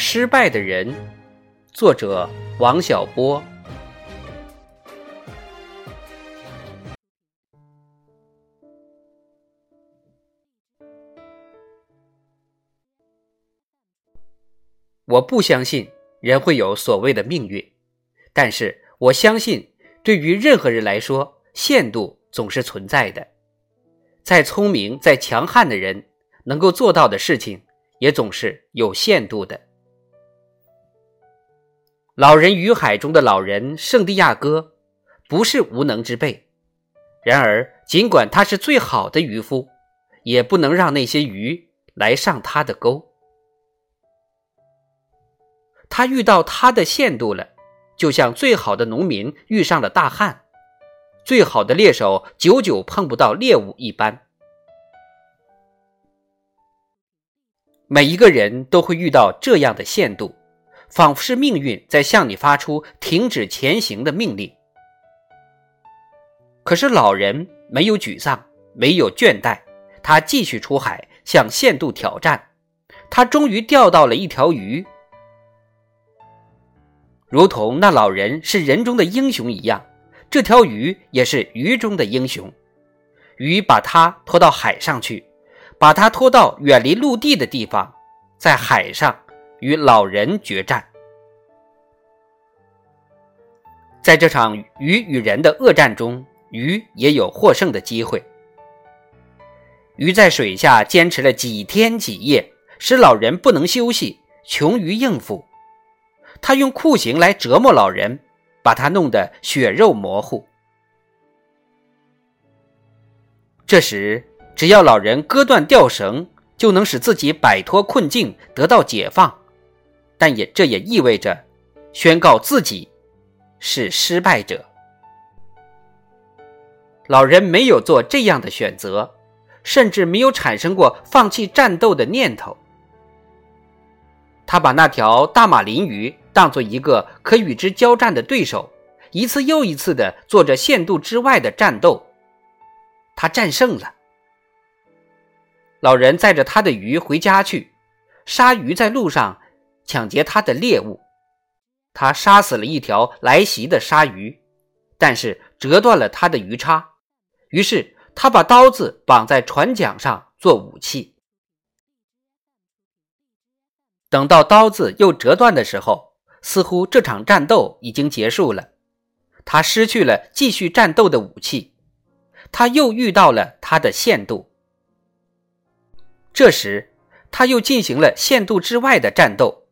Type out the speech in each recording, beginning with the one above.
失败的人，作者王小波。我不相信人会有所谓的命运，但是我相信，对于任何人来说，限度总是存在的。再聪明、再强悍的人，能够做到的事情，也总是有限度的。《老人与海》中的老人圣地亚哥，不是无能之辈，然而尽管他是最好的渔夫，也不能让那些鱼来上他的钩。他遇到他的限度了，就像最好的农民遇上了大旱，最好的猎手久久碰不到猎物一般。每一个人都会遇到这样的限度，仿佛是命运在向你发出停止前行的命令。可是老人没有沮丧，没有倦怠，他继续出海向限度挑战。他终于钓到了一条鱼。如同那老人是人中的英雄一样，这条鱼也是鱼中的英雄。鱼把它拖到海上去，把它拖到远离陆地的地方，在海上与老人决战。在这场鱼与人的恶战中，鱼也有获胜的机会。鱼在水下坚持了几天几夜，使老人不能休息，穷于应付。他用酷刑来折磨老人，把他弄得血肉模糊。这时，只要老人割断吊绳，就能使自己摆脱困境，得到解放。但也这也意味着，宣告自己是失败者。老人没有做这样的选择，甚至没有产生过放弃战斗的念头。他把那条大马林鱼。当做一个可与之交战的对手，一次又一次的做着限度之外的战斗，他战胜了。老人载着他的鱼回家去，鲨鱼在路上抢劫他的猎物，他杀死了一条来袭的鲨鱼，但是折断了他的鱼叉，于是他把刀子绑在船桨上做武器。等到刀子又折断的时候。似乎这场战斗已经结束了，他失去了继续战斗的武器，他又遇到了他的限度。这时，他又进行了限度之外的战斗。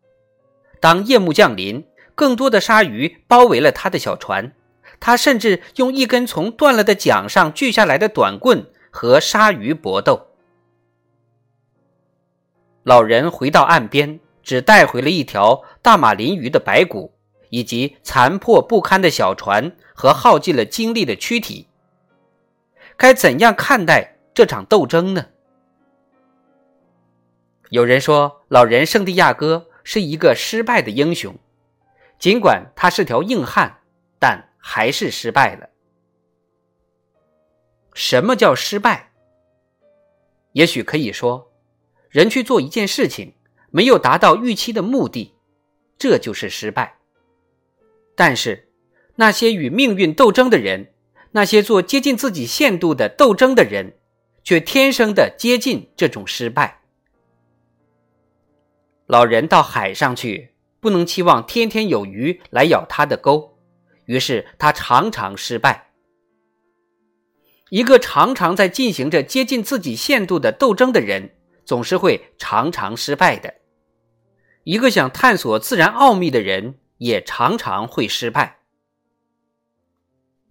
当夜幕降临，更多的鲨鱼包围了他的小船，他甚至用一根从断了的桨上锯下来的短棍和鲨鱼搏斗。老人回到岸边。只带回了一条大马林鱼的白骨，以及残破不堪的小船和耗尽了精力的躯体。该怎样看待这场斗争呢？有人说，老人圣地亚哥是一个失败的英雄，尽管他是条硬汉，但还是失败了。什么叫失败？也许可以说，人去做一件事情。没有达到预期的目的，这就是失败。但是，那些与命运斗争的人，那些做接近自己限度的斗争的人，却天生的接近这种失败。老人到海上去，不能期望天天有鱼来咬他的钩，于是他常常失败。一个常常在进行着接近自己限度的斗争的人，总是会常常失败的。一个想探索自然奥秘的人，也常常会失败。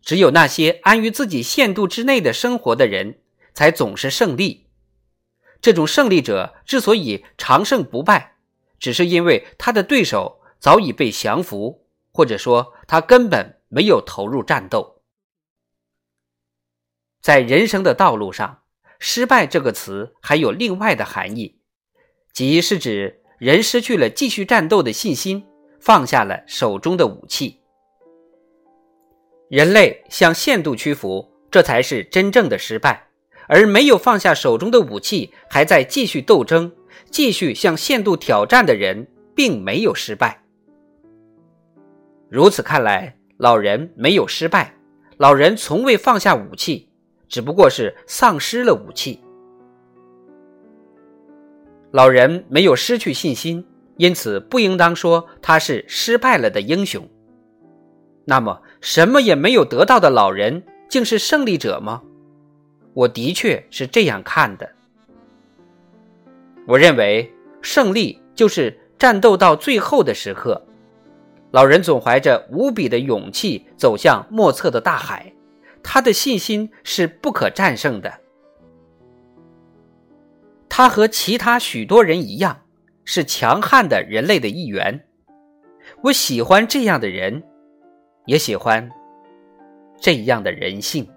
只有那些安于自己限度之内的生活的人，才总是胜利。这种胜利者之所以长胜不败，只是因为他的对手早已被降服，或者说他根本没有投入战斗。在人生的道路上，“失败”这个词还有另外的含义，即是指人失去了继续战斗的信心，放下了手中的武器。人类向限度屈服，这才是真正的失败；而没有放下手中的武器，还在继续斗争、继续向限度挑战的人，并没有失败。如此看来，老人没有失败，老人从未放下武器，只不过是丧失了武器。老人没有失去信心，因此不应当说他是失败了的英雄。那么，什么也没有得到的老人竟是胜利者吗？我的确是这样看的。我认为，胜利就是战斗到最后的时刻。老人总怀着无比的勇气走向莫测的大海，他的信心是不可战胜的。他和其他许多人一样，是强悍的人类的一员。我喜欢这样的人。也喜欢这样的人性。